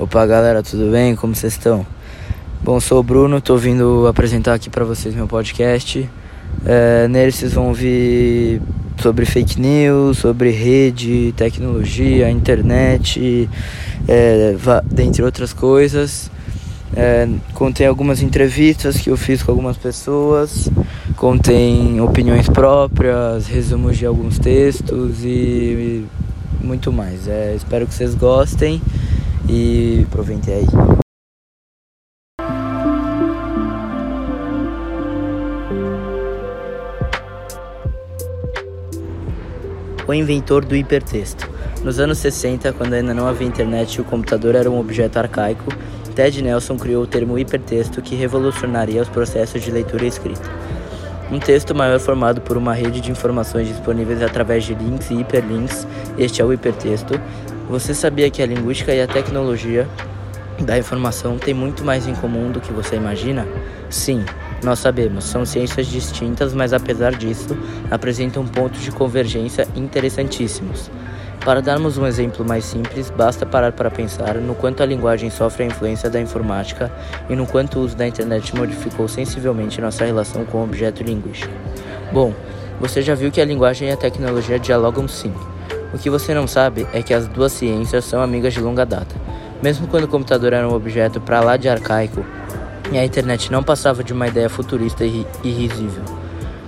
Opa galera, tudo bem? Como vocês estão? Bom, sou o Bruno, estou vindo apresentar aqui para vocês meu podcast. É, nele vocês vão ouvir sobre fake news, sobre rede, tecnologia, internet, é, dentre outras coisas. É, contém algumas entrevistas que eu fiz com algumas pessoas, contém opiniões próprias, resumos de alguns textos e, e muito mais. É, espero que vocês gostem e aproveitem aí. O inventor do hipertexto. Nos anos 60, quando ainda não havia internet e o computador era um objeto arcaico, Ted Nelson criou o termo hipertexto que revolucionaria os processos de leitura e escrita. Um texto maior formado por uma rede de informações disponíveis através de links e hiperlinks, este é o hipertexto, você sabia que a linguística e a tecnologia da informação têm muito mais em comum do que você imagina? Sim, nós sabemos, são ciências distintas, mas apesar disso, apresentam pontos de convergência interessantíssimos. Para darmos um exemplo mais simples, basta parar para pensar no quanto a linguagem sofre a influência da informática e no quanto o uso da internet modificou sensivelmente nossa relação com o objeto linguístico. Bom, você já viu que a linguagem e a tecnologia dialogam sim. O que você não sabe é que as duas ciências são amigas de longa data. Mesmo quando o computador era um objeto para lá de arcaico e a internet não passava de uma ideia futurista e irrisível.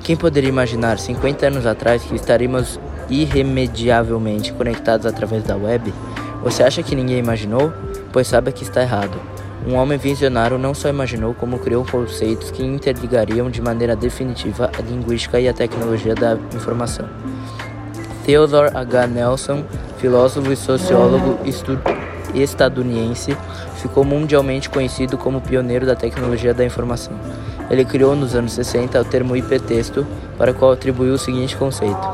Quem poderia imaginar 50 anos atrás que estaríamos irremediavelmente conectados através da web? Você acha que ninguém imaginou? Pois sabe que está errado. Um homem visionário não só imaginou, como criou conceitos que interligariam de maneira definitiva a linguística e a tecnologia da informação. Theodore H. Nelson, filósofo e sociólogo estadunidense, ficou mundialmente conhecido como pioneiro da tecnologia da informação. Ele criou nos anos 60 o termo hipertexto, para o qual atribuiu o seguinte conceito: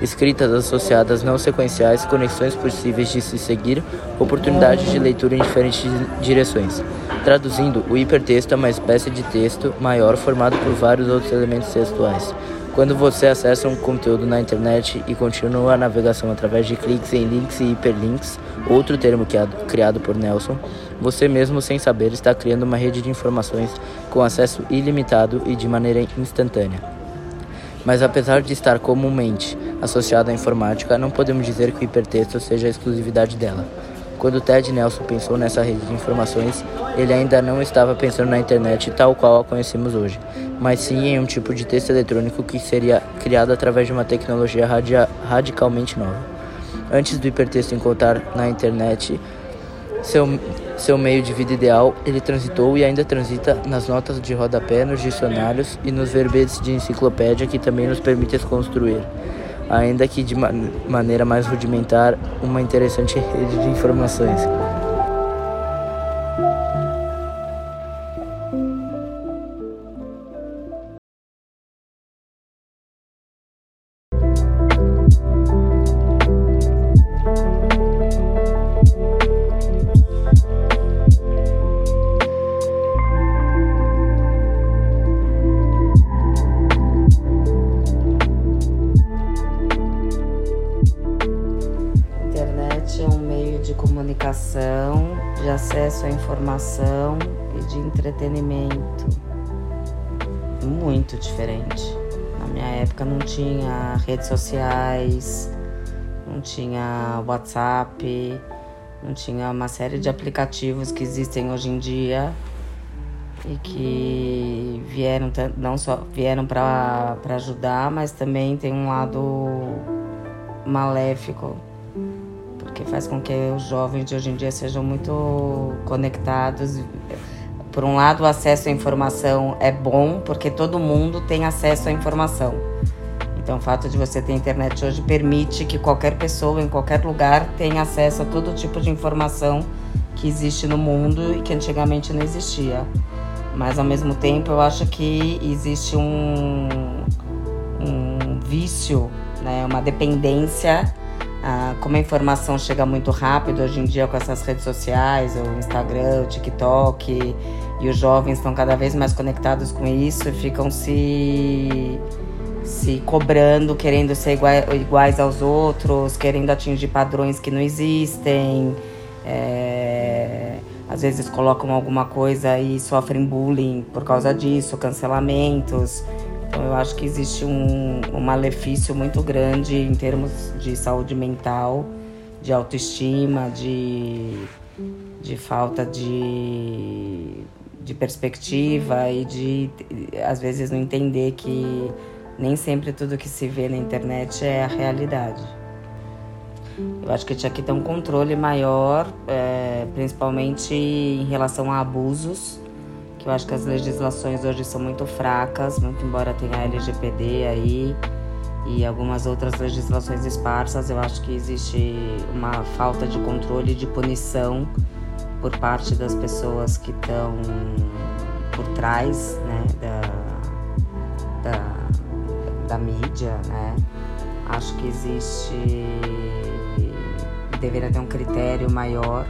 escritas associadas não sequenciais, conexões possíveis de se seguir, oportunidades de leitura em diferentes direções. Traduzindo, o hipertexto é uma espécie de texto maior formado por vários outros elementos textuais. Quando você acessa um conteúdo na internet e continua a navegação através de cliques em links e hiperlinks, outro termo é criado por Nelson, você mesmo sem saber está criando uma rede de informações com acesso ilimitado e de maneira instantânea. Mas apesar de estar comumente associado à informática, não podemos dizer que o hipertexto seja a exclusividade dela. Quando Ted Nelson pensou nessa rede de informações, ele ainda não estava pensando na internet tal qual a conhecemos hoje, mas sim em um tipo de texto eletrônico que seria criado através de uma tecnologia radia radicalmente nova. Antes do hipertexto encontrar na internet seu, seu meio de vida ideal, ele transitou e ainda transita nas notas de rodapé, nos dicionários e nos verbetes de enciclopédia que também nos permite construir ainda que de maneira mais rudimentar, uma interessante rede de informações. Informação e de entretenimento. Muito diferente. Na minha época não tinha redes sociais, não tinha WhatsApp, não tinha uma série de aplicativos que existem hoje em dia e que vieram não só vieram para ajudar, mas também tem um lado maléfico porque faz com que os jovens de hoje em dia sejam muito conectados. Por um lado, o acesso à informação é bom, porque todo mundo tem acesso à informação. Então, o fato de você ter internet hoje permite que qualquer pessoa, em qualquer lugar, tenha acesso a todo tipo de informação que existe no mundo e que antigamente não existia. Mas, ao mesmo tempo, eu acho que existe um, um vício, né, uma dependência ah, como a informação chega muito rápido hoje em dia com essas redes sociais, o Instagram, o TikTok, e os jovens estão cada vez mais conectados com isso e ficam se, se cobrando, querendo ser iguais, aos outros, querendo atingir padrões que não existem. É, às vezes colocam alguma coisa e sofrem bullying por causa disso, cancelamentos. Então eu acho que existe um, um malefício muito grande em termos de saúde mental, de autoestima, de, de falta de, de perspectiva e de às vezes não entender que nem sempre tudo que se vê na internet é a realidade. Eu acho que tinha que ter um controle maior, é, principalmente em relação a abusos, que eu acho que as legislações hoje são muito fracas, muito embora tenha a LGPD aí e algumas outras legislações esparsas, eu acho que existe uma falta de controle e de punição por parte das pessoas que estão por trás né, da, da, da mídia, né? Acho que existe deveria ter um critério maior,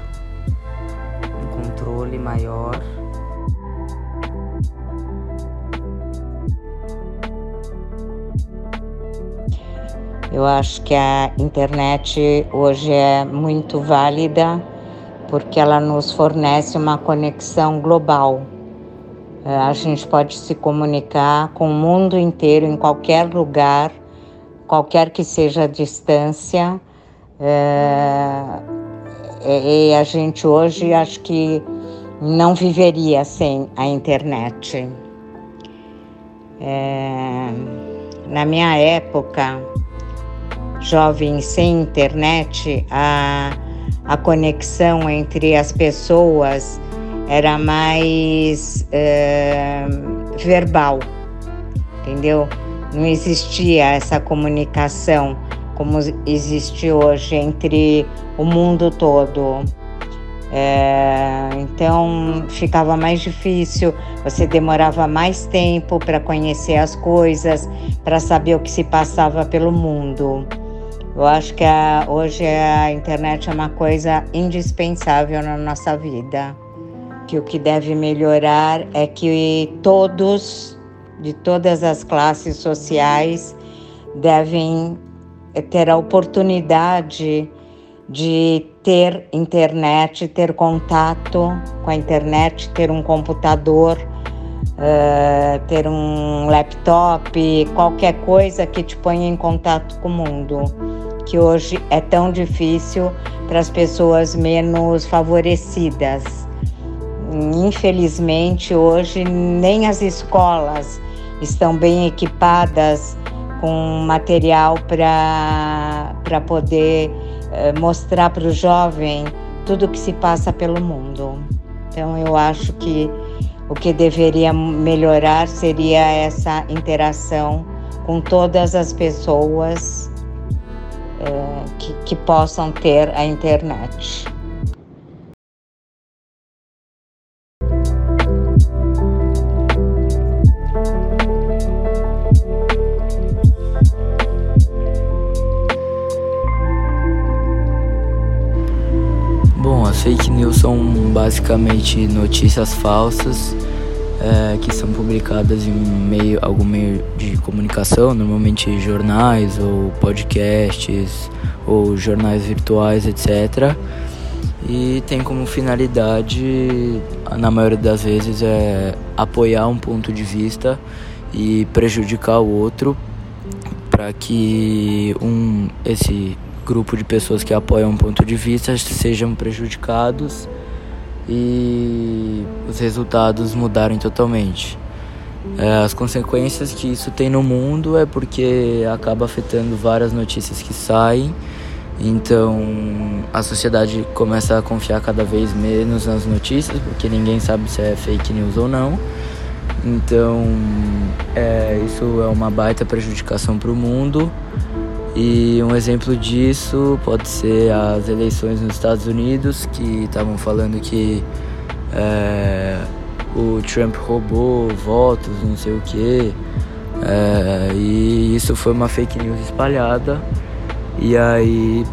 um controle maior. Eu acho que a internet hoje é muito válida porque ela nos fornece uma conexão global. É, a gente pode se comunicar com o mundo inteiro, em qualquer lugar, qualquer que seja a distância é, e a gente hoje acho que não viveria sem a internet. É, na minha época, jovem sem internet, a, a conexão entre as pessoas era mais é, verbal, entendeu? Não existia essa comunicação como existe hoje entre o mundo todo. É, então ficava mais difícil, você demorava mais tempo para conhecer as coisas, para saber o que se passava pelo mundo. Eu acho que a, hoje a internet é uma coisa indispensável na nossa vida. Que o que deve melhorar é que todos, de todas as classes sociais, devem ter a oportunidade de ter internet, ter contato com a internet, ter um computador, uh, ter um laptop, qualquer coisa que te ponha em contato com o mundo, que hoje é tão difícil para as pessoas menos favorecidas. Infelizmente, hoje nem as escolas estão bem equipadas com material para poder eh, mostrar para o jovem tudo que se passa pelo mundo. Então, eu acho que o que deveria melhorar seria essa interação com todas as pessoas eh, que, que possam ter a internet. fake news são basicamente notícias falsas é, que são publicadas em meio, algum meio de comunicação, normalmente jornais ou podcasts ou jornais virtuais, etc. E tem como finalidade, na maioria das vezes, é apoiar um ponto de vista e prejudicar o outro para que um esse grupo de pessoas que apoiam um ponto de vista sejam prejudicados e os resultados mudarem totalmente. É, as consequências que isso tem no mundo é porque acaba afetando várias notícias que saem, então a sociedade começa a confiar cada vez menos nas notícias, porque ninguém sabe se é fake news ou não. Então, é, isso é uma baita prejudicação para o mundo. E um exemplo disso pode ser as eleições nos Estados Unidos, que estavam falando que é, o Trump roubou votos, não sei o que. É, e isso foi uma fake news espalhada. E aí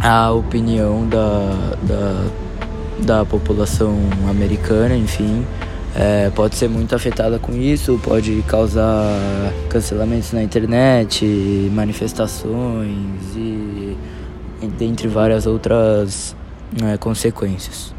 a opinião da, da, da população americana, enfim, é, pode ser muito afetada com isso, pode causar cancelamentos na internet, manifestações e dentre várias outras é, consequências.